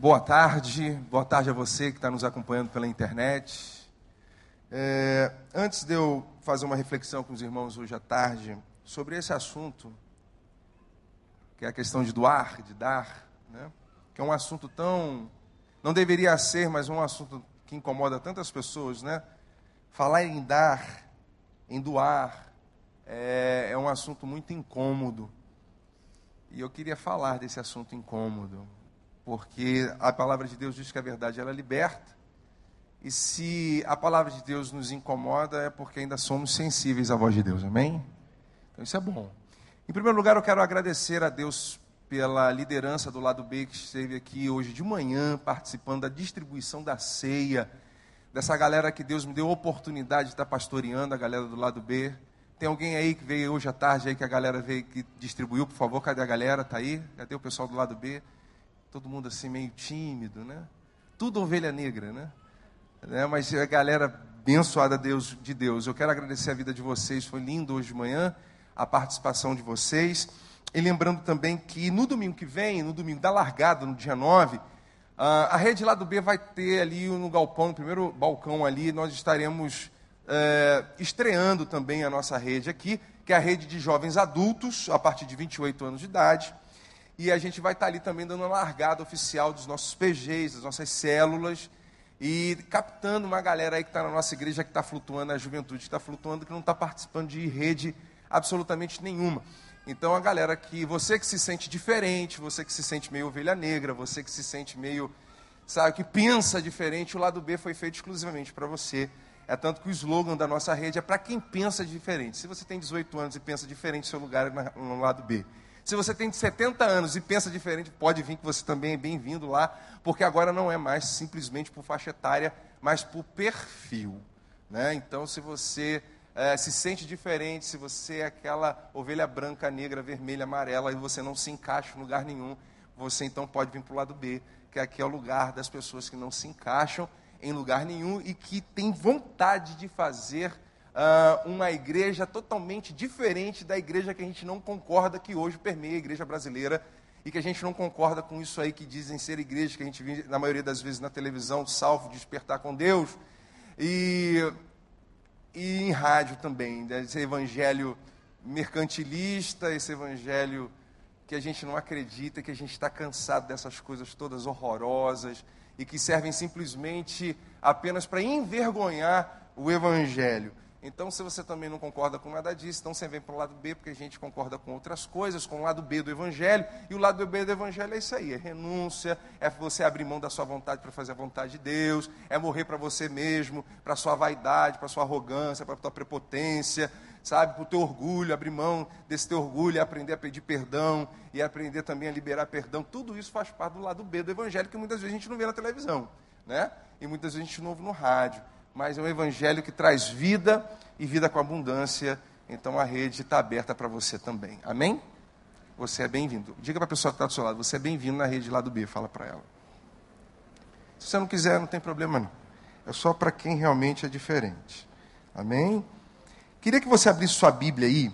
Boa tarde, boa tarde a você que está nos acompanhando pela internet. É, antes de eu fazer uma reflexão com os irmãos hoje à tarde sobre esse assunto, que é a questão de doar, de dar, né? que é um assunto tão. não deveria ser, mas um assunto que incomoda tantas pessoas, né? Falar em dar, em doar, é, é um assunto muito incômodo. E eu queria falar desse assunto incômodo porque a palavra de Deus diz que a verdade ela liberta. E se a palavra de Deus nos incomoda, é porque ainda somos sensíveis à voz de Deus, amém? Então isso é bom. Em primeiro lugar, eu quero agradecer a Deus pela liderança do lado B que esteve aqui hoje de manhã participando da distribuição da ceia, dessa galera que Deus me deu a oportunidade de estar pastoreando, a galera do lado B. Tem alguém aí que veio hoje à tarde aí que a galera veio que distribuiu, por favor, cadê a galera? Tá aí? Cadê o pessoal do lado B? Todo mundo assim meio tímido, né? Tudo ovelha negra, né? né? Mas a galera abençoada Deus, de Deus. Eu quero agradecer a vida de vocês, foi lindo hoje de manhã a participação de vocês. E lembrando também que no domingo que vem, no domingo da largada, no dia 9, a rede lá do B vai ter ali no galpão, no primeiro balcão ali, nós estaremos é, estreando também a nossa rede aqui, que é a rede de jovens adultos, a partir de 28 anos de idade. E a gente vai estar ali também dando uma largada oficial dos nossos PGs, das nossas células, e captando uma galera aí que está na nossa igreja, que está flutuando, a juventude que está flutuando, que não está participando de rede absolutamente nenhuma. Então, a galera que, você que se sente diferente, você que se sente meio ovelha negra, você que se sente meio, sabe, que pensa diferente, o lado B foi feito exclusivamente para você. É tanto que o slogan da nossa rede é para quem pensa diferente. Se você tem 18 anos e pensa diferente, seu lugar é no lado B. Se você tem 70 anos e pensa diferente, pode vir que você também é bem-vindo lá, porque agora não é mais simplesmente por faixa etária, mas por perfil. Né? Então, se você é, se sente diferente, se você é aquela ovelha branca, negra, vermelha, amarela e você não se encaixa em lugar nenhum, você então pode vir para o lado B, que aqui é o lugar das pessoas que não se encaixam em lugar nenhum e que têm vontade de fazer uh, uma igreja totalmente diferente da igreja que a gente não concorda que hoje permeia a igreja brasileira e que a gente não concorda com isso aí que dizem ser igreja, que a gente vê na maioria das vezes na televisão, salvo, despertar com Deus, e, e em rádio também, né? esse evangelho mercantilista, esse evangelho que a gente não acredita, que a gente está cansado dessas coisas todas horrorosas e que servem simplesmente apenas para envergonhar o evangelho. Então, se você também não concorda com nada disso, então você vem para o lado B, porque a gente concorda com outras coisas, com o lado B do Evangelho. E o lado B do Evangelho é isso aí: é renúncia, é você abrir mão da sua vontade para fazer a vontade de Deus, é morrer para você mesmo, para a sua vaidade, para a sua arrogância, para a sua prepotência, sabe, para o teu orgulho, abrir mão desse teu orgulho, e aprender a pedir perdão e aprender também a liberar perdão. Tudo isso faz parte do lado B do Evangelho, que muitas vezes a gente não vê na televisão, né? E muitas vezes a gente não ouve no rádio mas é um evangelho que traz vida e vida com abundância. Então a rede está aberta para você também. Amém? Você é bem-vindo. Diga para a pessoa que está do seu lado, você é bem-vindo na rede lá do B, fala para ela. Se você não quiser, não tem problema não. É só para quem realmente é diferente. Amém? Queria que você abrisse sua Bíblia aí.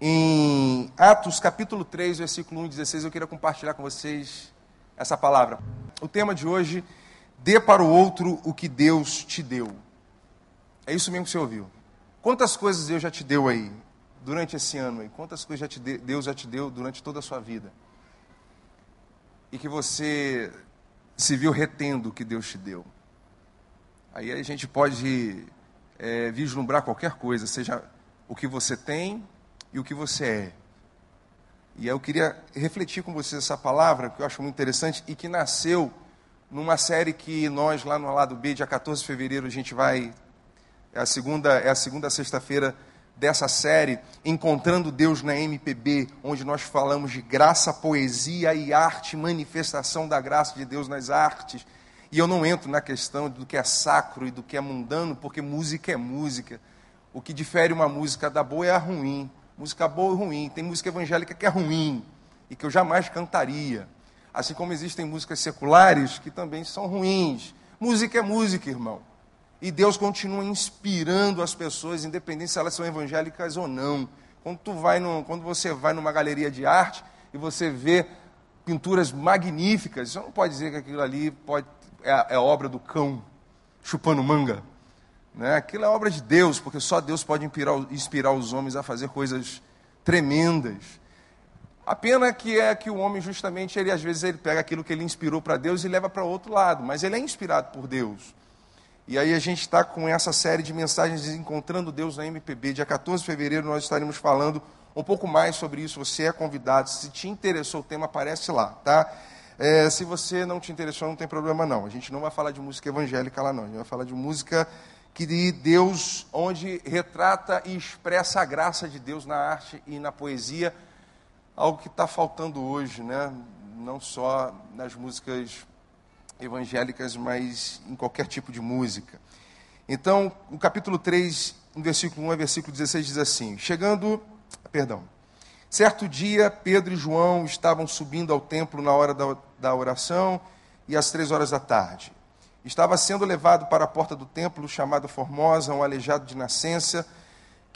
Em Atos capítulo 3, versículo 1 e 16, eu queria compartilhar com vocês essa palavra. O tema de hoje Dê para o outro o que Deus te deu. É isso mesmo que você ouviu. Quantas coisas Deus já te deu aí durante esse ano aí? Quantas coisas já Deus já te deu durante toda a sua vida? E que você se viu retendo o que Deus te deu. Aí a gente pode é, vislumbrar qualquer coisa, seja o que você tem e o que você é. E aí eu queria refletir com vocês essa palavra, que eu acho muito interessante e que nasceu numa série que nós lá no lado B, dia 14 de fevereiro, a gente vai é a segunda é a segunda sexta-feira dessa série Encontrando Deus na MPB, onde nós falamos de graça, poesia e arte, manifestação da graça de Deus nas artes. E eu não entro na questão do que é sacro e do que é mundano, porque música é música. O que difere uma música da boa é a ruim. Música boa e ruim. Tem música evangélica que é ruim e que eu jamais cantaria. Assim como existem músicas seculares que também são ruins. Música é música, irmão. E Deus continua inspirando as pessoas, independente se elas são evangélicas ou não. Quando, tu vai no, quando você vai numa galeria de arte e você vê pinturas magníficas. Você não pode dizer que aquilo ali pode, é, é obra do cão chupando manga. Né? Aquilo é obra de Deus, porque só Deus pode inspirar, inspirar os homens a fazer coisas tremendas. A pena que é que o homem justamente ele às vezes ele pega aquilo que ele inspirou para Deus e leva para outro lado, mas ele é inspirado por Deus. E aí a gente está com essa série de mensagens encontrando Deus na MPB. Dia 14 de fevereiro nós estaremos falando um pouco mais sobre isso. Você é convidado. Se te interessou o tema, aparece lá, tá? É, se você não te interessou, não tem problema não. A gente não vai falar de música evangélica lá não. A gente vai falar de música que de Deus, onde retrata e expressa a graça de Deus na arte e na poesia, algo que está faltando hoje, né? Não só nas músicas evangélicas, mas em qualquer tipo de música. Então, o capítulo 3, no versículo 1 a versículo 16, diz assim: Chegando, perdão, certo dia, Pedro e João estavam subindo ao templo na hora da, da oração e às três horas da tarde. Estava sendo levado para a porta do templo, chamado Formosa, um aleijado de nascença,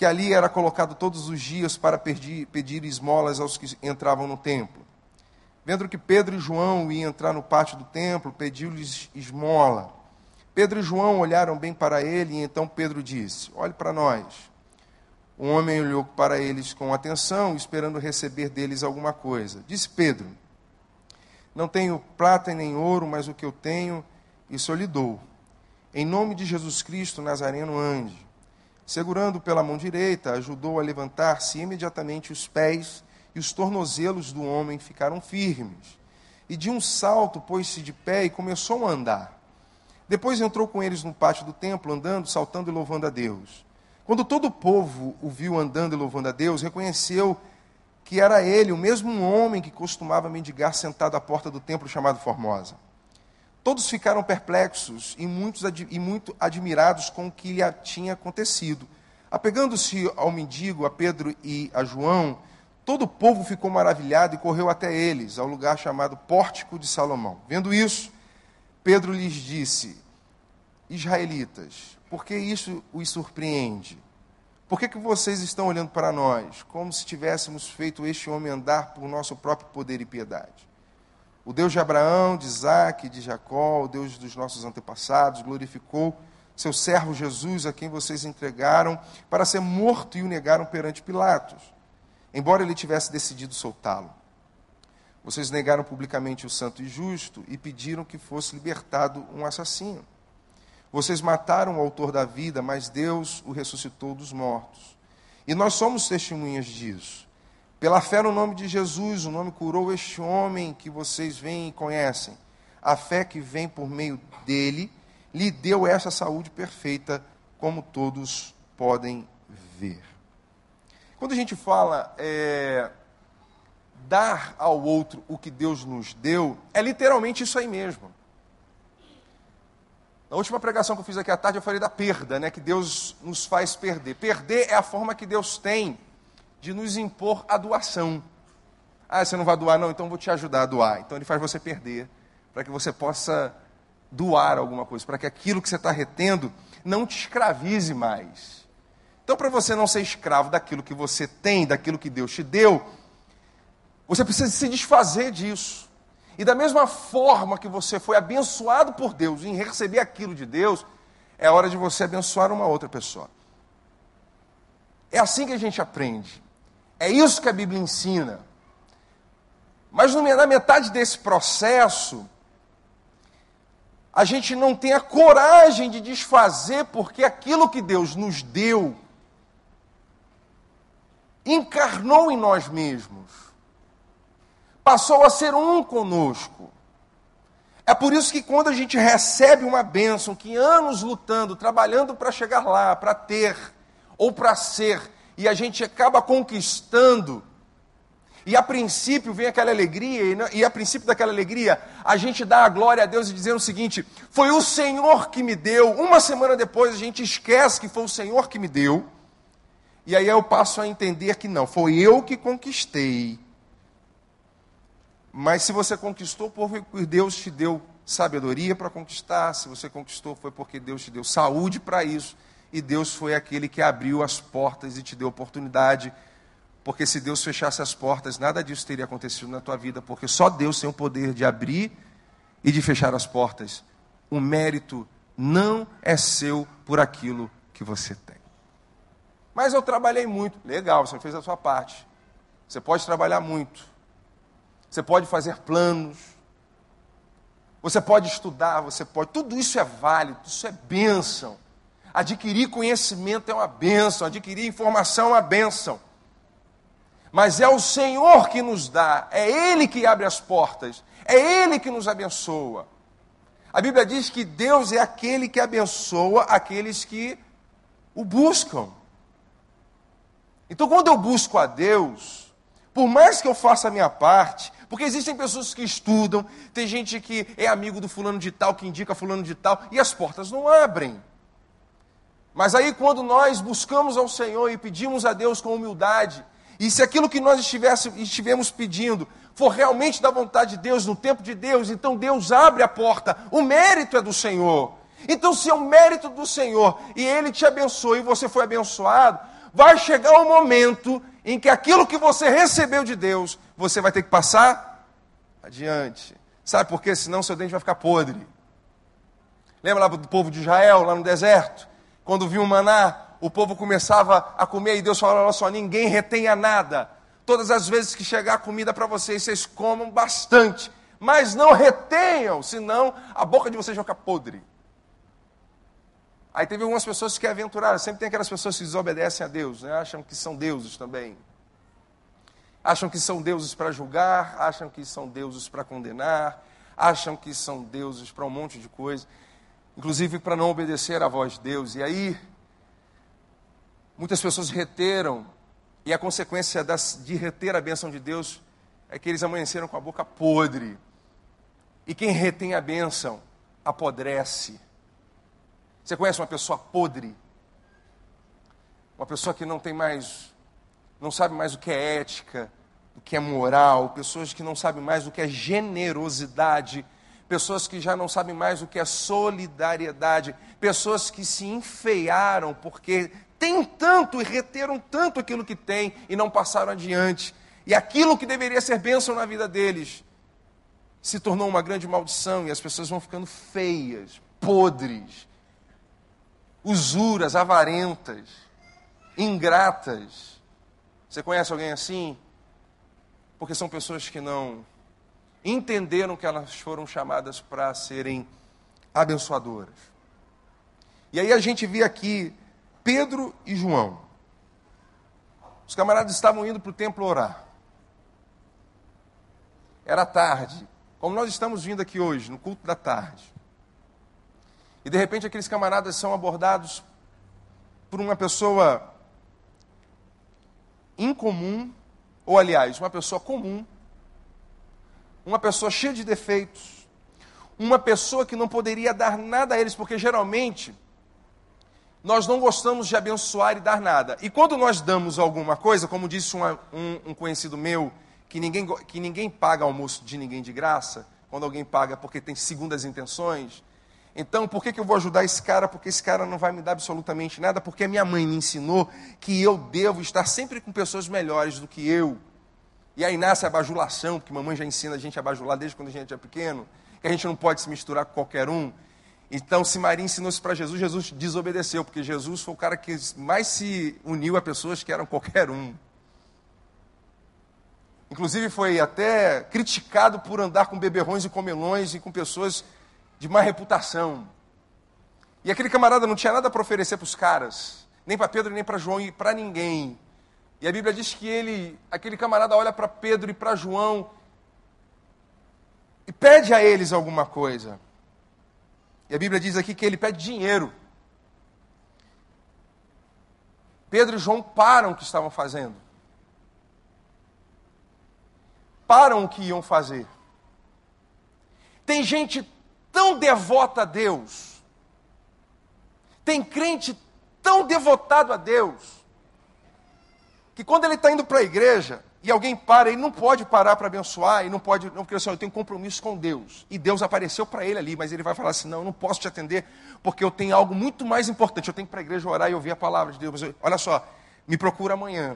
que ali era colocado todos os dias para pedir, pedir esmolas aos que entravam no templo. Vendo que Pedro e João iam entrar no pátio do templo, pediu-lhes esmola. Pedro e João olharam bem para ele, e então Pedro disse: Olhe para nós. O homem olhou para eles com atenção, esperando receber deles alguma coisa. Disse Pedro: Não tenho prata nem ouro, mas o que eu tenho, isso eu lhe dou. Em nome de Jesus Cristo, Nazareno, ande. Segurando pela mão direita, ajudou a levantar-se imediatamente os pés e os tornozelos do homem ficaram firmes. E de um salto pôs-se de pé e começou a andar. Depois entrou com eles no pátio do templo, andando, saltando e louvando a Deus. Quando todo o povo o viu andando e louvando a Deus, reconheceu que era ele, o mesmo homem que costumava mendigar sentado à porta do templo chamado Formosa. Todos ficaram perplexos e, muitos, e muito admirados com o que lhe tinha acontecido. Apegando-se ao mendigo, a Pedro e a João, Todo o povo ficou maravilhado e correu até eles, ao lugar chamado Pórtico de Salomão. Vendo isso, Pedro lhes disse: Israelitas, por que isso os surpreende? Por que, que vocês estão olhando para nós, como se tivéssemos feito este homem andar por nosso próprio poder e piedade? O Deus de Abraão, de Isaac de Jacó, o Deus dos nossos antepassados, glorificou seu servo Jesus, a quem vocês entregaram para ser morto e o negaram perante Pilatos embora ele tivesse decidido soltá-lo. Vocês negaram publicamente o santo e justo e pediram que fosse libertado um assassino. Vocês mataram o autor da vida, mas Deus o ressuscitou dos mortos. E nós somos testemunhas disso. Pela fé no nome de Jesus, o nome curou este homem que vocês veem e conhecem. A fé que vem por meio dele lhe deu essa saúde perfeita, como todos podem ver. Quando a gente fala é, dar ao outro o que Deus nos deu, é literalmente isso aí mesmo. Na última pregação que eu fiz aqui à tarde, eu falei da perda, né, que Deus nos faz perder. Perder é a forma que Deus tem de nos impor a doação. Ah, você não vai doar, não? Então vou te ajudar a doar. Então ele faz você perder, para que você possa doar alguma coisa, para que aquilo que você está retendo não te escravize mais. Então, para você não ser escravo daquilo que você tem, daquilo que Deus te deu, você precisa se desfazer disso. E da mesma forma que você foi abençoado por Deus em receber aquilo de Deus, é hora de você abençoar uma outra pessoa. É assim que a gente aprende. É isso que a Bíblia ensina. Mas na metade desse processo, a gente não tem a coragem de desfazer, porque aquilo que Deus nos deu encarnou em nós mesmos, passou a ser um conosco. É por isso que quando a gente recebe uma bênção, que anos lutando, trabalhando para chegar lá, para ter ou para ser, e a gente acaba conquistando, e a princípio vem aquela alegria, e a princípio daquela alegria, a gente dá a glória a Deus e dizendo o seguinte: foi o Senhor que me deu. Uma semana depois a gente esquece que foi o Senhor que me deu. E aí eu passo a entender que não, foi eu que conquistei. Mas se você conquistou, porque Deus te deu sabedoria para conquistar, se você conquistou, foi porque Deus te deu saúde para isso, e Deus foi aquele que abriu as portas e te deu oportunidade Porque se Deus fechasse as portas, nada disso teria acontecido na tua vida, porque só Deus tem o poder de abrir e de fechar as portas. O mérito não é seu por aquilo que você tem. Mas eu trabalhei muito. Legal, você fez a sua parte. Você pode trabalhar muito. Você pode fazer planos. Você pode estudar, você pode. Tudo isso é válido, isso é bênção. Adquirir conhecimento é uma bênção, adquirir informação é uma bênção. Mas é o Senhor que nos dá, é Ele que abre as portas, é Ele que nos abençoa. A Bíblia diz que Deus é aquele que abençoa aqueles que o buscam. Então, quando eu busco a Deus, por mais que eu faça a minha parte, porque existem pessoas que estudam, tem gente que é amigo do fulano de tal, que indica fulano de tal, e as portas não abrem. Mas aí, quando nós buscamos ao Senhor e pedimos a Deus com humildade, e se aquilo que nós estivemos pedindo for realmente da vontade de Deus, no tempo de Deus, então Deus abre a porta. O mérito é do Senhor. Então, se é o mérito do Senhor e Ele te abençoou e você foi abençoado, vai chegar um momento em que aquilo que você recebeu de Deus, você vai ter que passar adiante. Sabe por quê? Senão seu dente vai ficar podre. Lembra lá do povo de Israel, lá no deserto? Quando viu o maná, o povo começava a comer e Deus falou: olha só, ninguém retenha nada. Todas as vezes que chegar comida para vocês, vocês comam bastante, mas não retenham, senão a boca de vocês vai ficar podre. Aí teve algumas pessoas que aventuraram, sempre tem aquelas pessoas que desobedecem a Deus, né? acham que são deuses também. Acham que são deuses para julgar, acham que são deuses para condenar, acham que são deuses para um monte de coisa, inclusive para não obedecer à voz de Deus. E aí Muitas pessoas reteram, e a consequência das, de reter a bênção de Deus é que eles amanheceram com a boca podre. E quem retém a bênção apodrece. Você conhece uma pessoa podre? Uma pessoa que não tem mais, não sabe mais o que é ética, o que é moral, pessoas que não sabem mais o que é generosidade, pessoas que já não sabem mais o que é solidariedade, pessoas que se enfeiaram porque têm tanto e reteram tanto aquilo que têm e não passaram adiante. E aquilo que deveria ser bênção na vida deles se tornou uma grande maldição e as pessoas vão ficando feias, podres, usuras, avarentas, ingratas. Você conhece alguém assim? Porque são pessoas que não entenderam que elas foram chamadas para serem abençoadoras. E aí a gente vê aqui Pedro e João. Os camaradas estavam indo para o templo orar. Era tarde, como nós estamos vindo aqui hoje, no culto da tarde. E de repente aqueles camaradas são abordados por uma pessoa incomum, ou aliás, uma pessoa comum, uma pessoa cheia de defeitos, uma pessoa que não poderia dar nada a eles, porque geralmente nós não gostamos de abençoar e dar nada. E quando nós damos alguma coisa, como disse uma, um, um, conhecido meu, que ninguém, que ninguém paga almoço de ninguém de graça, quando alguém paga porque tem segundas intenções. Então, por que, que eu vou ajudar esse cara? Porque esse cara não vai me dar absolutamente nada, porque a minha mãe me ensinou que eu devo estar sempre com pessoas melhores do que eu. E aí nasce a bajulação, porque mamãe já ensina a gente a bajular desde quando a gente é pequeno, que a gente não pode se misturar com qualquer um. Então, se Maria ensinou isso para Jesus, Jesus desobedeceu, porque Jesus foi o cara que mais se uniu a pessoas que eram qualquer um. Inclusive, foi até criticado por andar com beberrões e comelões e com pessoas de má reputação. E aquele camarada não tinha nada para oferecer para os caras, nem para Pedro, nem para João e para ninguém. E a Bíblia diz que ele, aquele camarada olha para Pedro e para João e pede a eles alguma coisa. E a Bíblia diz aqui que ele pede dinheiro. Pedro e João param o que estavam fazendo. Param o que iam fazer. Tem gente tão devota a Deus. Tem crente tão devotado a Deus. Que quando ele está indo para a igreja, e alguém para, ele não pode parar para abençoar, e não pode, não, porque assim, eu tenho compromisso com Deus. E Deus apareceu para ele ali, mas ele vai falar assim: não, eu não posso te atender, porque eu tenho algo muito mais importante. Eu tenho que ir para a igreja orar e ouvir a palavra de Deus. Mas olha só, me procura amanhã.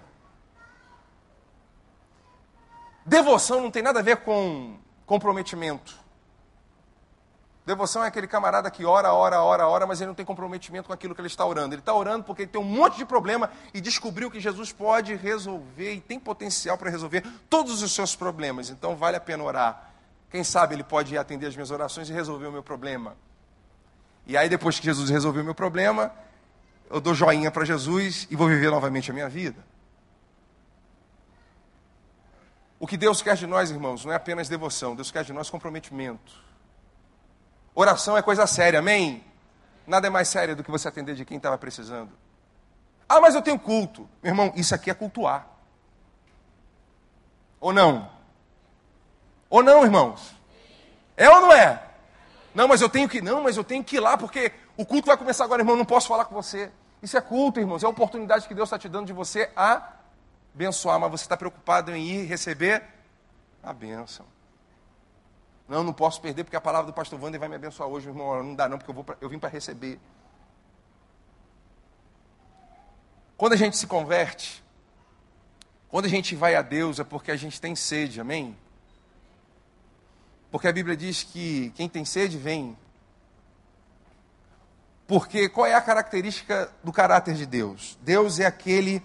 Devoção não tem nada a ver com comprometimento. Devoção é aquele camarada que ora, ora, ora, ora, mas ele não tem comprometimento com aquilo que ele está orando. Ele está orando porque ele tem um monte de problema e descobriu que Jesus pode resolver e tem potencial para resolver todos os seus problemas. Então vale a pena orar. Quem sabe ele pode atender as minhas orações e resolver o meu problema. E aí, depois que Jesus resolveu o meu problema, eu dou joinha para Jesus e vou viver novamente a minha vida. O que Deus quer de nós, irmãos, não é apenas devoção, Deus quer de nós comprometimento. Oração é coisa séria, amém? Nada é mais sério do que você atender de quem estava precisando. Ah, mas eu tenho culto. Meu irmão, isso aqui é cultuar. Ou não? Ou não, irmãos? É ou não é? Não, mas eu tenho que não, mas eu tenho que ir lá porque o culto vai começar agora, irmão, não posso falar com você. Isso é culto, irmãos, é a oportunidade que Deus está te dando de você abençoar, mas você está preocupado em ir receber a bênção. Não, não posso perder porque a palavra do pastor Wander vai me abençoar hoje, irmão. Não dá não, porque eu, vou pra, eu vim para receber. Quando a gente se converte, quando a gente vai a Deus é porque a gente tem sede, amém? Porque a Bíblia diz que quem tem sede vem. Porque qual é a característica do caráter de Deus? Deus é aquele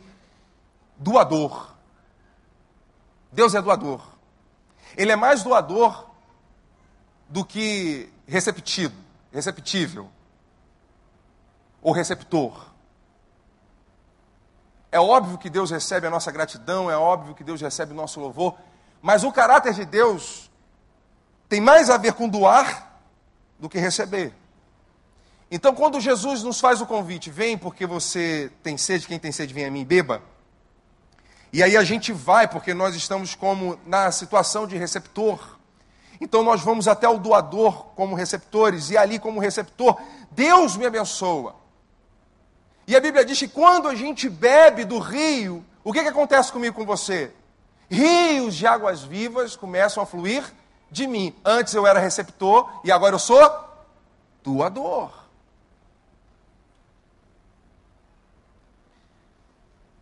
doador. Deus é doador. Ele é mais doador do que receptivo, receptível ou receptor. É óbvio que Deus recebe a nossa gratidão, é óbvio que Deus recebe o nosso louvor, mas o caráter de Deus tem mais a ver com doar do que receber. Então, quando Jesus nos faz o convite, vem porque você tem sede, quem tem sede vem a mim, beba. E aí a gente vai porque nós estamos como na situação de receptor. Então nós vamos até o doador como receptores, e ali, como receptor, Deus me abençoa. E a Bíblia diz que quando a gente bebe do rio, o que, que acontece comigo com você? Rios de águas vivas começam a fluir de mim. Antes eu era receptor e agora eu sou doador.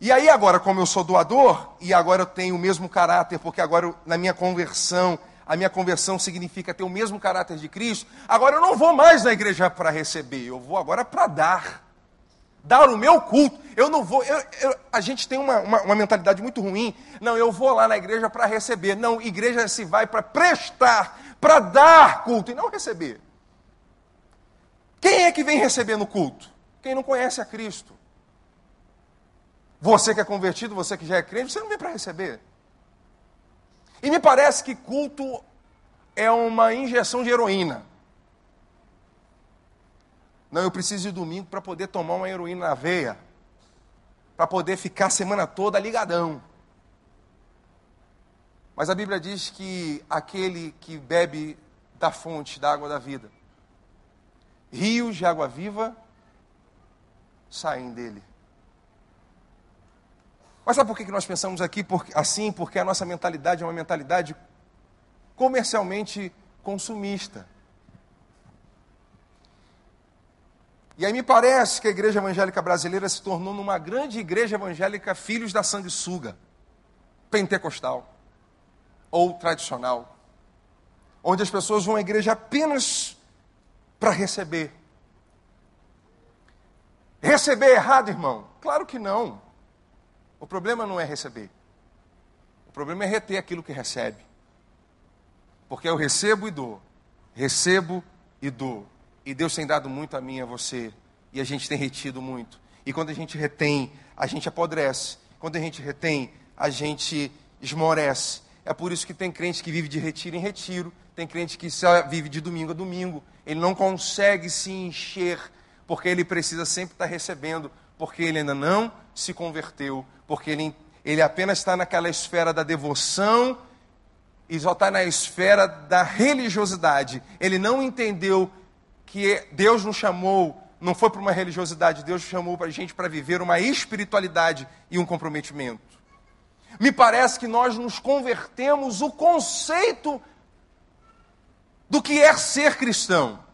E aí agora, como eu sou doador, e agora eu tenho o mesmo caráter, porque agora na minha conversão a minha conversão significa ter o mesmo caráter de Cristo, agora eu não vou mais na igreja para receber, eu vou agora para dar. Dar o meu culto. Eu não vou. Eu, eu, a gente tem uma, uma, uma, mentalidade muito ruim. Não, eu vou lá na igreja para receber. Não, igreja se vai para prestar, para dar culto e não receber. Quem é que vem receber no culto? Quem não conhece a Cristo. Você que é convertido, você que já é crente, você não vem para receber. E me parece que culto é uma injeção de heroína. Não, eu preciso de domingo para poder tomar uma heroína na veia, para poder ficar a semana toda ligadão. Mas a Bíblia diz que aquele que bebe da fonte da água da vida, rios de água viva saem dele. Mas sabe por que nós pensamos aqui assim? Porque a nossa mentalidade é uma mentalidade comercialmente consumista. E aí me parece que a igreja evangélica brasileira se tornou numa grande igreja evangélica filhos da sanguessuga, pentecostal ou tradicional, onde as pessoas vão à igreja apenas para receber. Receber errado, irmão? Claro que não. O problema não é receber. O problema é reter aquilo que recebe. Porque eu recebo e dou. Recebo e dou. E Deus tem dado muito a mim e a você. E a gente tem retido muito. E quando a gente retém, a gente apodrece. Quando a gente retém, a gente esmorece. É por isso que tem crente que vive de retiro em retiro. Tem crente que só vive de domingo a domingo. Ele não consegue se encher, porque ele precisa sempre estar recebendo, porque ele ainda não se converteu, porque ele, ele apenas está naquela esfera da devoção e só está na esfera da religiosidade. Ele não entendeu que Deus nos chamou, não foi para uma religiosidade, Deus chamou para a gente para viver uma espiritualidade e um comprometimento. Me parece que nós nos convertemos o conceito do que é ser cristão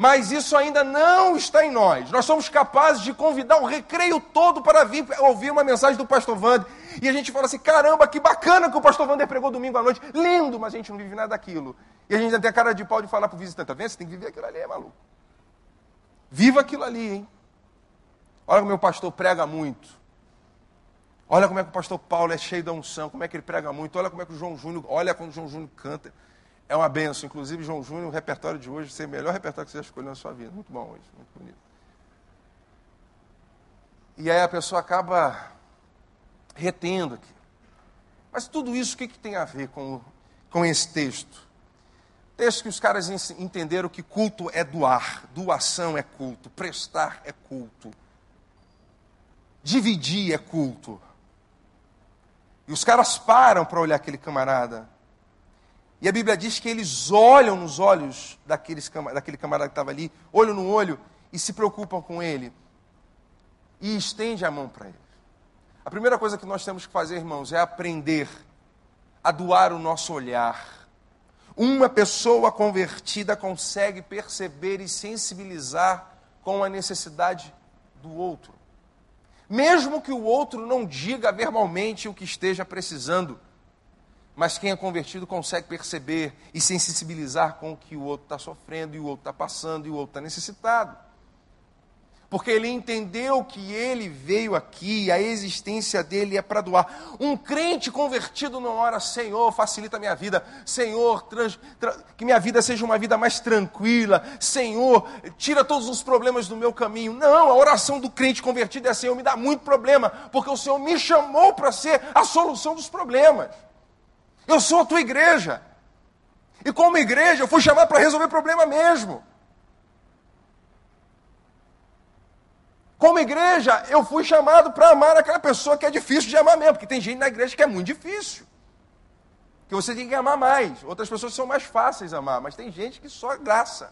mas isso ainda não está em nós. Nós somos capazes de convidar o recreio todo para vir ouvir uma mensagem do pastor Vande. E a gente fala assim: caramba, que bacana que o pastor Wander pregou domingo à noite. Lindo, mas a gente não vive nada daquilo. E a gente ainda tem a cara de pau de falar para o visitante: tá? Você tem que viver aquilo ali, é maluco. Viva aquilo ali, hein? Olha como o meu pastor prega muito. Olha como é que o pastor Paulo é cheio da unção, como é que ele prega muito. Olha como é que o João Júnior, olha como o João Júnior canta. É uma benção. Inclusive, João Júnior, o repertório de hoje, ser o melhor repertório que você já escolheu na sua vida. Muito bom hoje, muito bonito. E aí a pessoa acaba retendo aqui. Mas tudo isso, o que, que tem a ver com, com esse texto? Texto que os caras entenderam que culto é doar, doação é culto, prestar é culto, dividir é culto. E os caras param para olhar aquele camarada. E a Bíblia diz que eles olham nos olhos daqueles, daquele camarada que estava ali, olho no olho, e se preocupam com ele. E estende a mão para ele. A primeira coisa que nós temos que fazer, irmãos, é aprender a doar o nosso olhar. Uma pessoa convertida consegue perceber e sensibilizar com a necessidade do outro. Mesmo que o outro não diga verbalmente o que esteja precisando, mas quem é convertido consegue perceber e sensibilizar com o que o outro está sofrendo, e o outro está passando, e o outro está necessitado porque ele entendeu que ele veio aqui, a existência dele é para doar. Um crente convertido não ora, Senhor, facilita minha vida, Senhor, trans, tra, que minha vida seja uma vida mais tranquila, Senhor, tira todos os problemas do meu caminho. Não, a oração do crente convertido é: Senhor, me dá muito problema, porque o Senhor me chamou para ser a solução dos problemas. Eu sou a tua igreja, e como igreja eu fui chamado para resolver problema mesmo. Como igreja, eu fui chamado para amar aquela pessoa que é difícil de amar mesmo, porque tem gente na igreja que é muito difícil. Que você tem que amar mais. Outras pessoas são mais fáceis de amar, mas tem gente que só graça.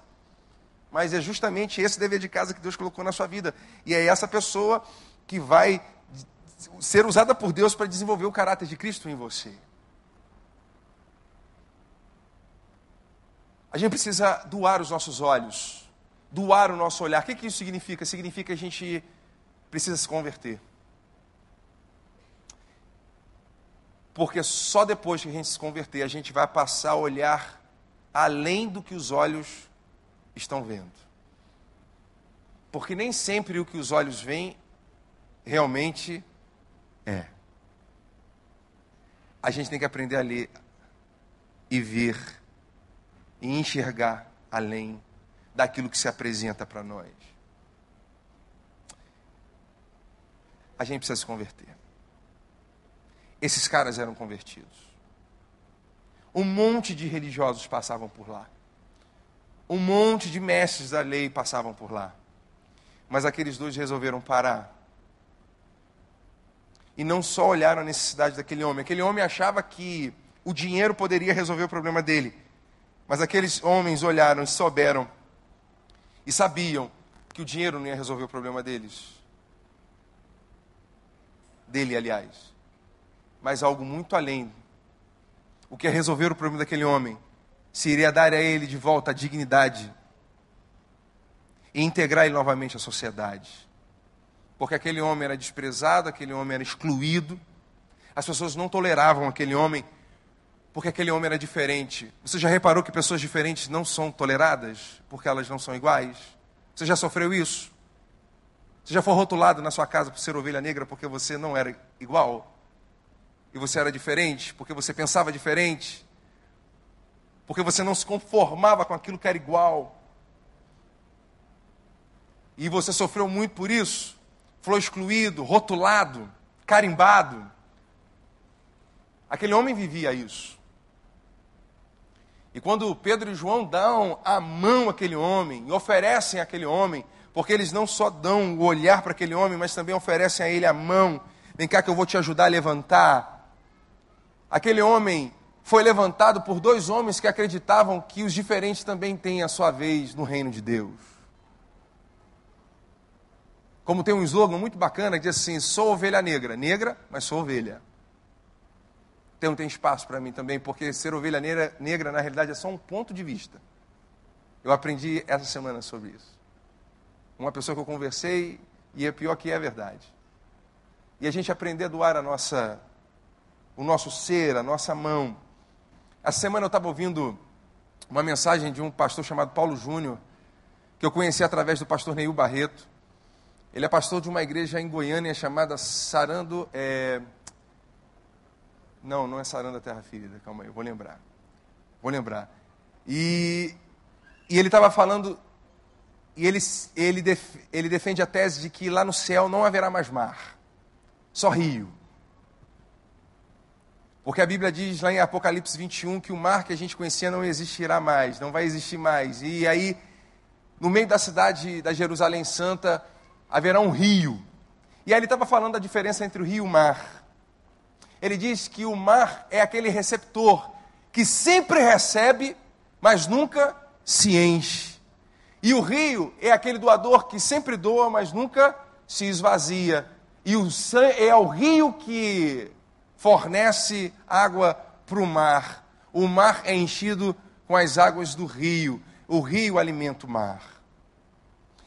Mas é justamente esse dever de casa que Deus colocou na sua vida. E é essa pessoa que vai ser usada por Deus para desenvolver o caráter de Cristo em você. A gente precisa doar os nossos olhos doar o nosso olhar. O que, que isso significa? Significa que a gente precisa se converter. Porque só depois que a gente se converter, a gente vai passar a olhar além do que os olhos estão vendo. Porque nem sempre o que os olhos veem realmente é. A gente tem que aprender a ler e ver e enxergar além daquilo que se apresenta para nós. A gente precisa se converter. Esses caras eram convertidos. Um monte de religiosos passavam por lá. Um monte de mestres da lei passavam por lá. Mas aqueles dois resolveram parar. E não só olharam a necessidade daquele homem. Aquele homem achava que o dinheiro poderia resolver o problema dele. Mas aqueles homens olharam e souberam e sabiam que o dinheiro não ia resolver o problema deles. Dele, aliás. Mas algo muito além. O que ia resolver o problema daquele homem seria dar a ele de volta a dignidade e integrar ele novamente à sociedade. Porque aquele homem era desprezado, aquele homem era excluído, as pessoas não toleravam aquele homem porque aquele homem era diferente. Você já reparou que pessoas diferentes não são toleradas porque elas não são iguais? Você já sofreu isso? Você já foi rotulado na sua casa por ser ovelha negra porque você não era igual? E você era diferente? Porque você pensava diferente? Porque você não se conformava com aquilo que era igual? E você sofreu muito por isso? Foi excluído, rotulado, carimbado? Aquele homem vivia isso. E quando Pedro e João dão a mão àquele homem e oferecem àquele homem, porque eles não só dão o olhar para aquele homem, mas também oferecem a ele a mão. Vem cá que eu vou te ajudar a levantar. Aquele homem foi levantado por dois homens que acreditavam que os diferentes também têm a sua vez no reino de Deus. Como tem um slogan muito bacana que diz assim: sou ovelha negra, negra, mas sou ovelha. Então tem espaço para mim também, porque ser ovelha negra, negra, na realidade, é só um ponto de vista. Eu aprendi essa semana sobre isso. Uma pessoa que eu conversei, e é pior que é verdade. E a gente aprender a doar a nossa o nosso ser, a nossa mão. Essa semana eu estava ouvindo uma mensagem de um pastor chamado Paulo Júnior, que eu conheci através do pastor Neil Barreto. Ele é pastor de uma igreja em Goiânia chamada Sarando. É... Não, não é Sarando a Terra Ferida, calma aí, eu vou lembrar. Vou lembrar. E, e ele estava falando, e ele, ele, def, ele defende a tese de que lá no céu não haverá mais mar, só rio. Porque a Bíblia diz lá em Apocalipse 21 que o mar que a gente conhecia não existirá mais, não vai existir mais. E aí, no meio da cidade da Jerusalém Santa, haverá um rio. E aí ele estava falando da diferença entre o rio e o mar. Ele diz que o mar é aquele receptor que sempre recebe, mas nunca se enche. E o rio é aquele doador que sempre doa, mas nunca se esvazia. E o é o rio que fornece água para o mar. O mar é enchido com as águas do rio. O rio alimenta o mar.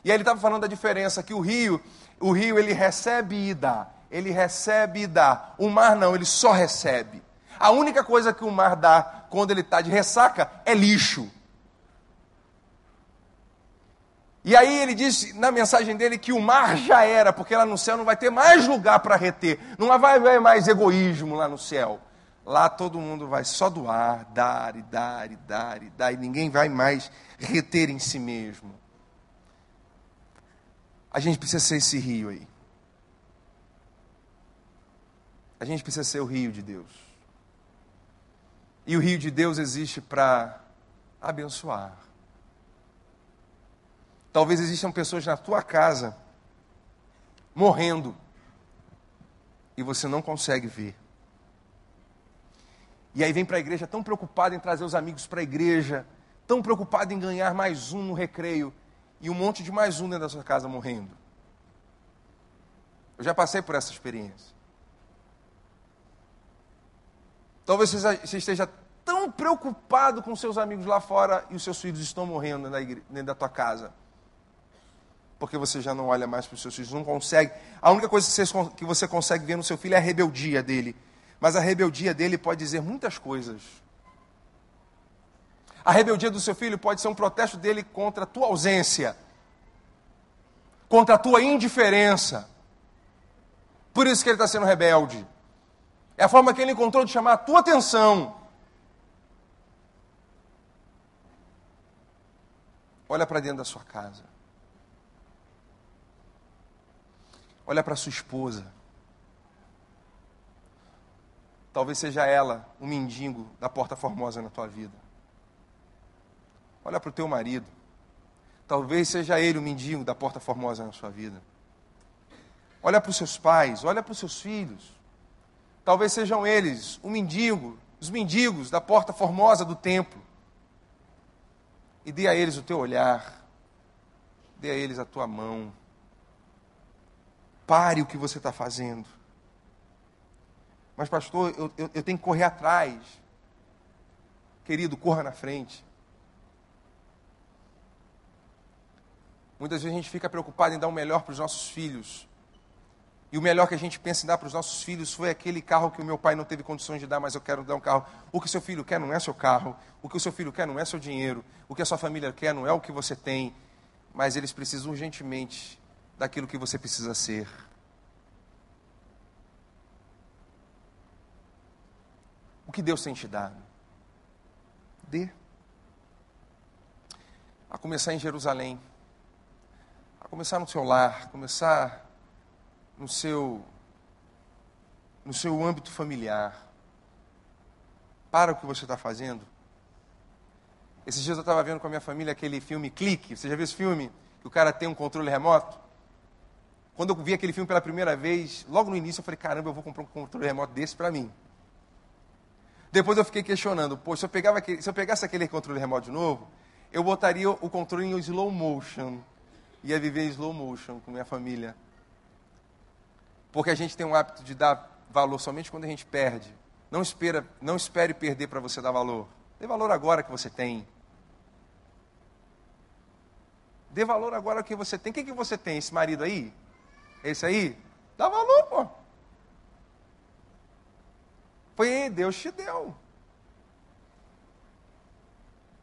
E aí ele estava falando da diferença que o rio, o rio ele recebe e dá. Ele recebe e dá. O mar não, ele só recebe. A única coisa que o mar dá quando ele está de ressaca é lixo. E aí ele disse na mensagem dele que o mar já era, porque lá no céu não vai ter mais lugar para reter, não vai haver mais egoísmo lá no céu. Lá todo mundo vai só doar, dar e dar e dar e dar, e ninguém vai mais reter em si mesmo. A gente precisa ser esse rio aí. A gente precisa ser o rio de Deus. E o rio de Deus existe para abençoar. Talvez existam pessoas na tua casa morrendo e você não consegue ver. E aí vem para a igreja tão preocupado em trazer os amigos para a igreja, tão preocupado em ganhar mais um no recreio e um monte de mais um dentro da sua casa morrendo. Eu já passei por essa experiência. Talvez você esteja tão preocupado com seus amigos lá fora e os seus filhos estão morrendo dentro da tua casa. Porque você já não olha mais para os seus filhos, não consegue. A única coisa que você consegue ver no seu filho é a rebeldia dele. Mas a rebeldia dele pode dizer muitas coisas. A rebeldia do seu filho pode ser um protesto dele contra a tua ausência, contra a tua indiferença. Por isso que ele está sendo rebelde. É a forma que ele encontrou de chamar a tua atenção. Olha para dentro da sua casa. Olha para sua esposa. Talvez seja ela um mendigo da porta formosa na tua vida. Olha para o teu marido. Talvez seja ele o mendigo da porta formosa na sua vida. Olha para os seus pais, olha para os seus filhos. Talvez sejam eles o mendigo, os mendigos da porta formosa do templo. E dê a eles o teu olhar, dê a eles a tua mão. Pare o que você está fazendo. Mas, pastor, eu, eu, eu tenho que correr atrás. Querido, corra na frente. Muitas vezes a gente fica preocupado em dar o melhor para os nossos filhos. E o melhor que a gente pensa em dar para os nossos filhos foi aquele carro que o meu pai não teve condições de dar, mas eu quero dar um carro. O que seu filho quer não é seu carro. O que o seu filho quer não é seu dinheiro. O que a sua família quer não é o que você tem. Mas eles precisam urgentemente daquilo que você precisa ser. O que Deus tem te dado? Dê. A começar em Jerusalém. A começar no seu lar. Começar no seu, no seu âmbito familiar. Para o que você está fazendo. Esses dias eu estava vendo com a minha família aquele filme Clique. Você já viu esse filme? Que o cara tem um controle remoto? Quando eu vi aquele filme pela primeira vez, logo no início eu falei, caramba, eu vou comprar um controle remoto desse para mim. Depois eu fiquei questionando, pô, se eu, pegava aquele, se eu pegasse aquele controle remoto de novo, eu botaria o controle em slow motion. Ia viver em slow motion com minha família. Porque a gente tem um hábito de dar valor somente quando a gente perde. Não, espera, não espere perder para você dar valor. Dê valor agora que você tem. Dê valor agora que você tem. O que, que você tem? Esse marido aí? Esse aí? Dá valor, pô. Foi Deus te deu.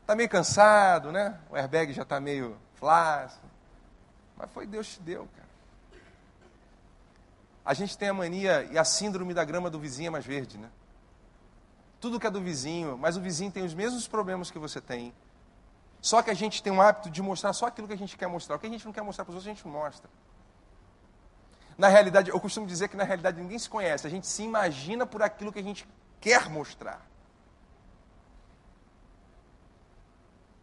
Está meio cansado, né? O airbag já está meio flácido. Mas foi Deus te deu, cara. A gente tem a mania e a síndrome da grama do vizinho é mais verde, né? Tudo que é do vizinho, mas o vizinho tem os mesmos problemas que você tem. Só que a gente tem um hábito de mostrar só aquilo que a gente quer mostrar. O que a gente não quer mostrar para os outros, a gente mostra. Na realidade, eu costumo dizer que na realidade ninguém se conhece, a gente se imagina por aquilo que a gente quer mostrar.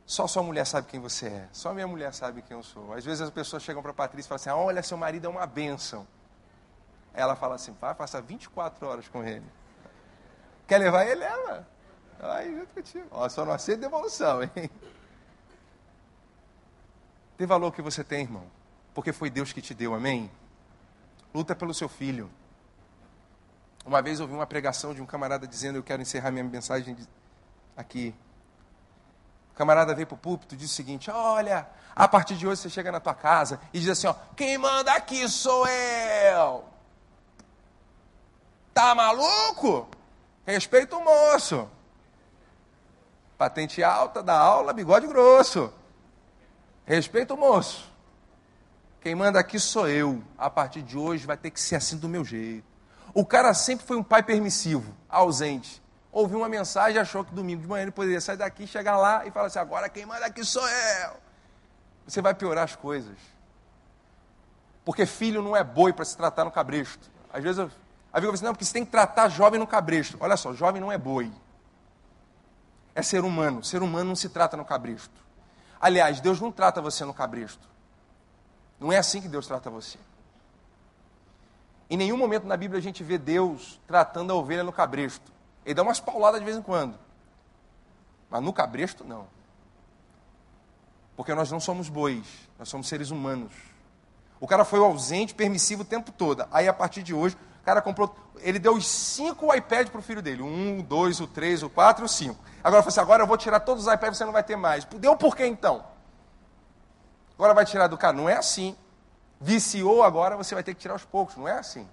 Só sua mulher sabe quem você é. Só minha mulher sabe quem eu sou. Às vezes as pessoas chegam para a Patrícia e falam assim: ah, Olha, seu marido é uma bênção. Ela fala assim: Vai passar 24 horas com ele. Quer levar ele? Leva. Aí junto contigo. Ó, só não aceita devolução, hein? Dê valor que você tem, irmão. Porque foi Deus que te deu, amém? Luta pelo seu filho. Uma vez ouvi uma pregação de um camarada dizendo: Eu quero encerrar minha mensagem aqui. O camarada veio para o púlpito e disse o seguinte: Olha, a partir de hoje você chega na tua casa e diz assim: ó, Quem manda aqui sou eu. Tá maluco? Respeita o moço. Patente alta da aula, bigode grosso. Respeita o moço. Quem manda aqui sou eu. A partir de hoje vai ter que ser assim do meu jeito. O cara sempre foi um pai permissivo, ausente ouviu uma mensagem achou que domingo de manhã ele poderia sair daqui, chegar lá e falar assim: agora quem manda aqui sou eu. Você vai piorar as coisas. Porque filho não é boi para se tratar no cabresto. Às vezes eu, a eu assim, não, porque você tem que tratar jovem no cabresto. Olha só, jovem não é boi. É ser humano. Ser humano não se trata no cabresto. Aliás, Deus não trata você no cabresto. Não é assim que Deus trata você. Em nenhum momento na Bíblia a gente vê Deus tratando a ovelha no cabresto. Ele dá umas pauladas de vez em quando. Mas no cabresto, não. Porque nós não somos bois, nós somos seres humanos. O cara foi ausente, permissivo o tempo todo. Aí, a partir de hoje, cara comprou. Ele deu os cinco iPads para o filho dele: um, dois, o três, o quatro o cinco. Agora falou assim: agora eu vou tirar todos os iPads, você não vai ter mais. Deu por quê então? Agora vai tirar do cara? Não é assim. Viciou agora, você vai ter que tirar aos poucos. Não é assim.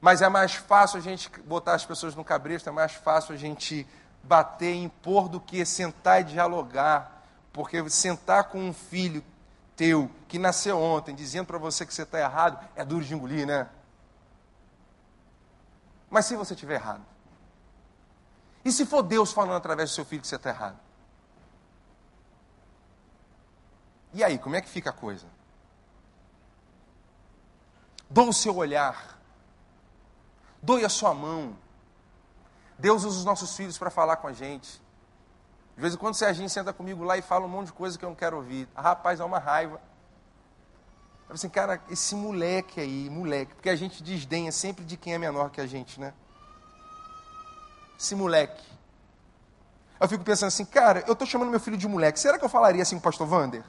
Mas é mais fácil a gente botar as pessoas no cabresto, é mais fácil a gente bater e impor do que sentar e dialogar. Porque sentar com um filho teu que nasceu ontem, dizendo para você que você está errado, é duro de engolir, né? Mas se você estiver errado? E se for Deus falando através do seu filho que você está errado? E aí, como é que fica a coisa? Dou o seu olhar Doe a sua mão. Deus usa os nossos filhos para falar com a gente. De vez em quando o Serginho senta comigo lá e fala um monte de coisa que eu não quero ouvir. Rapaz, dá uma raiva. Eu assim, cara, esse moleque aí, moleque, porque a gente desdenha sempre de quem é menor que a gente, né? Esse moleque. Eu fico pensando assim, cara, eu estou chamando meu filho de moleque. Será que eu falaria assim com o pastor Vander?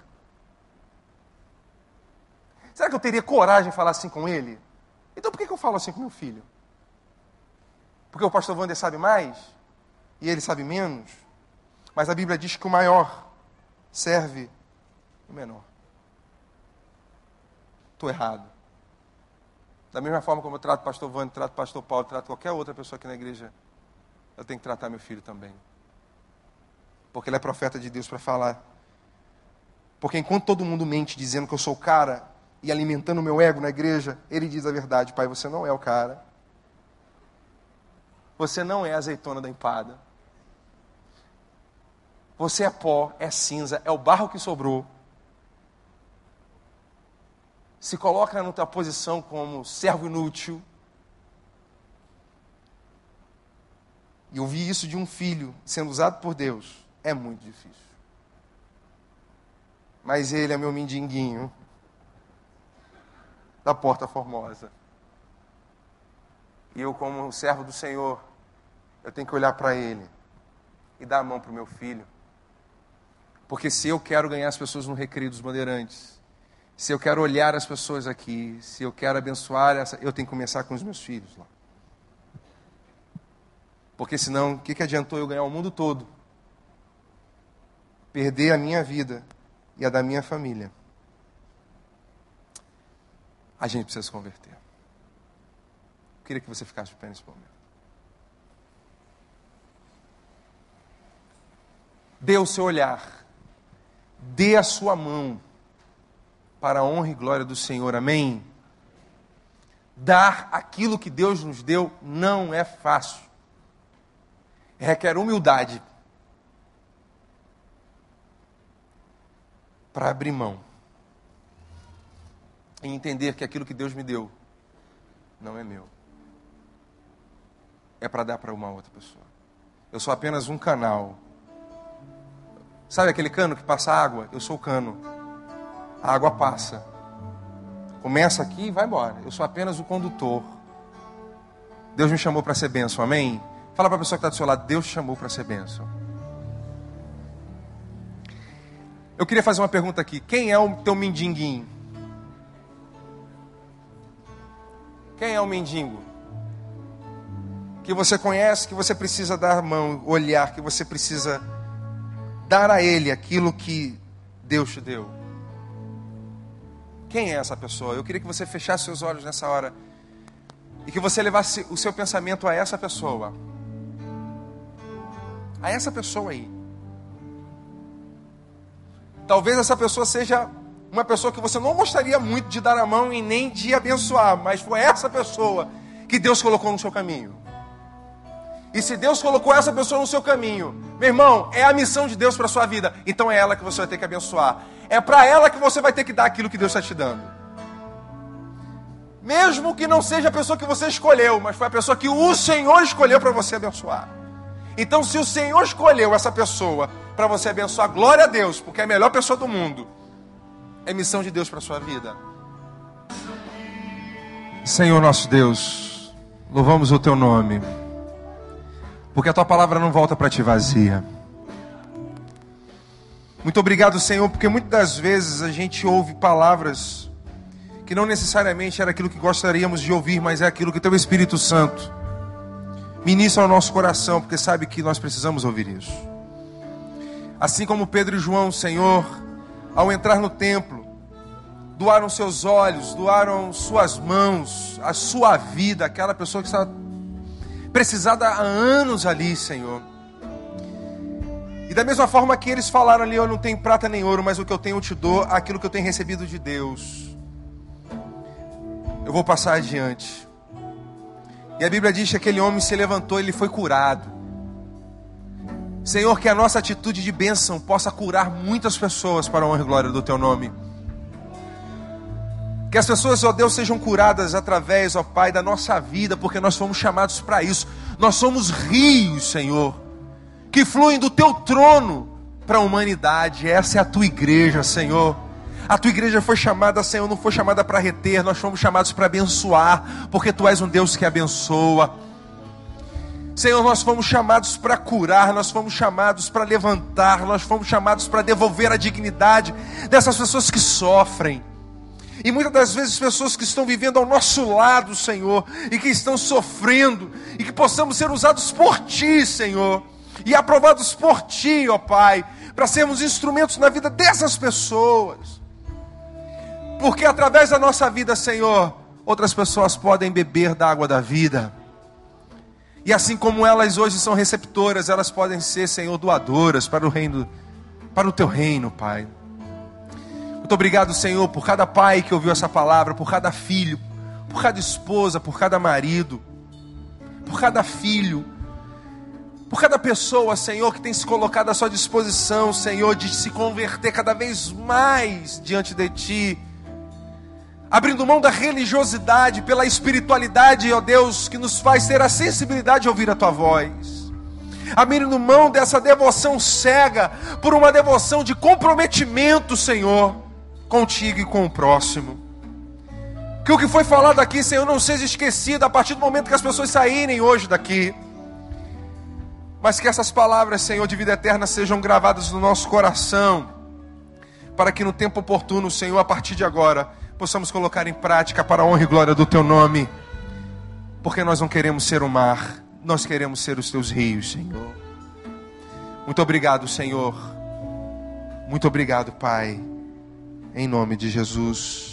Será que eu teria coragem de falar assim com ele? Então por que, que eu falo assim com meu filho? Porque o pastor Wander sabe mais e ele sabe menos. Mas a Bíblia diz que o maior serve o menor. Estou errado. Da mesma forma como eu trato o pastor Wander, trato o pastor Paulo, trato qualquer outra pessoa aqui na igreja, eu tenho que tratar meu filho também. Porque ele é profeta de Deus para falar. Porque enquanto todo mundo mente dizendo que eu sou o cara e alimentando o meu ego na igreja, ele diz a verdade, pai, você não é o cara. Você não é azeitona da empada. Você é pó, é cinza, é o barro que sobrou. Se coloca na tua posição como servo inútil. E ouvir isso de um filho sendo usado por Deus é muito difícil. Mas ele é meu mindinguinho da porta formosa. E eu, como servo do Senhor, eu tenho que olhar para ele e dar a mão para o meu filho. Porque se eu quero ganhar as pessoas no recreio dos bandeirantes, se eu quero olhar as pessoas aqui, se eu quero abençoar, essa, eu tenho que começar com os meus filhos lá. Porque senão, o que, que adiantou eu ganhar o mundo todo? Perder a minha vida e a da minha família. A gente precisa se converter. Eu queria que você ficasse de pé nesse momento. Dê o seu olhar. Dê a sua mão para a honra e glória do Senhor. Amém? Dar aquilo que Deus nos deu não é fácil. Requer humildade para abrir mão e entender que aquilo que Deus me deu não é meu. É para dar para uma outra pessoa. Eu sou apenas um canal. Sabe aquele cano que passa água? Eu sou o cano. A água passa. Começa aqui e vai embora. Eu sou apenas o condutor. Deus me chamou para ser bênção, amém? Fala para a pessoa que está do seu lado, Deus te chamou para ser bênção. Eu queria fazer uma pergunta aqui. Quem é o teu mindinguinho? Quem é o mendigo? Que você conhece, que você precisa dar mão, olhar, que você precisa dar a ele aquilo que Deus te deu. Quem é essa pessoa? Eu queria que você fechasse seus olhos nessa hora e que você levasse o seu pensamento a essa pessoa. A essa pessoa aí. Talvez essa pessoa seja uma pessoa que você não gostaria muito de dar a mão e nem de abençoar, mas foi essa pessoa que Deus colocou no seu caminho. E se Deus colocou essa pessoa no seu caminho, meu irmão, é a missão de Deus para a sua vida, então é ela que você vai ter que abençoar. É para ela que você vai ter que dar aquilo que Deus está te dando. Mesmo que não seja a pessoa que você escolheu, mas foi a pessoa que o Senhor escolheu para você abençoar. Então, se o Senhor escolheu essa pessoa para você abençoar, glória a Deus, porque é a melhor pessoa do mundo. É missão de Deus para a sua vida. Senhor nosso Deus, louvamos o teu nome porque a tua palavra não volta para ti vazia. Muito obrigado, Senhor, porque muitas das vezes a gente ouve palavras que não necessariamente era aquilo que gostaríamos de ouvir, mas é aquilo que teu Espírito Santo ministra ao nosso coração, porque sabe que nós precisamos ouvir isso. Assim como Pedro e João, Senhor, ao entrar no templo, doaram seus olhos, doaram suas mãos, a sua vida, aquela pessoa que estava precisada há anos ali, Senhor. E da mesma forma que eles falaram ali, eu não tenho prata nem ouro, mas o que eu tenho eu te dou, aquilo que eu tenho recebido de Deus. Eu vou passar adiante. E a Bíblia diz que aquele homem se levantou, ele foi curado. Senhor, que a nossa atitude de bênção possa curar muitas pessoas para a honra e glória do teu nome. Que as pessoas, ó Deus, sejam curadas através, ó Pai, da nossa vida, porque nós fomos chamados para isso. Nós somos rios, Senhor, que fluem do teu trono para a humanidade. Essa é a tua igreja, Senhor. A tua igreja foi chamada, Senhor, não foi chamada para reter, nós fomos chamados para abençoar, porque tu és um Deus que abençoa. Senhor, nós fomos chamados para curar, nós fomos chamados para levantar, nós fomos chamados para devolver a dignidade dessas pessoas que sofrem. E muitas das vezes pessoas que estão vivendo ao nosso lado, Senhor, e que estão sofrendo, e que possamos ser usados por Ti, Senhor, e aprovados por Ti, ó Pai, para sermos instrumentos na vida dessas pessoas. Porque através da nossa vida, Senhor, outras pessoas podem beber da água da vida. E assim como elas hoje são receptoras, elas podem ser, Senhor, doadoras para o reino, para o teu reino, Pai. Muito obrigado, Senhor, por cada pai que ouviu essa palavra, por cada filho, por cada esposa, por cada marido, por cada filho, por cada pessoa, Senhor, que tem se colocado à sua disposição, Senhor, de se converter cada vez mais diante de Ti, abrindo mão da religiosidade pela espiritualidade, ó Deus, que nos faz ter a sensibilidade de ouvir a Tua voz. Abrindo mão dessa devoção cega por uma devoção de comprometimento, Senhor contigo e com o próximo. Que o que foi falado aqui, Senhor, não seja esquecido a partir do momento que as pessoas saírem hoje daqui. Mas que essas palavras, Senhor, de vida eterna sejam gravadas no nosso coração. Para que no tempo oportuno, Senhor, a partir de agora, possamos colocar em prática para a honra e glória do Teu nome. Porque nós não queremos ser o mar, nós queremos ser os Teus rios, Senhor. Muito obrigado, Senhor. Muito obrigado, Pai. Em nome de Jesus.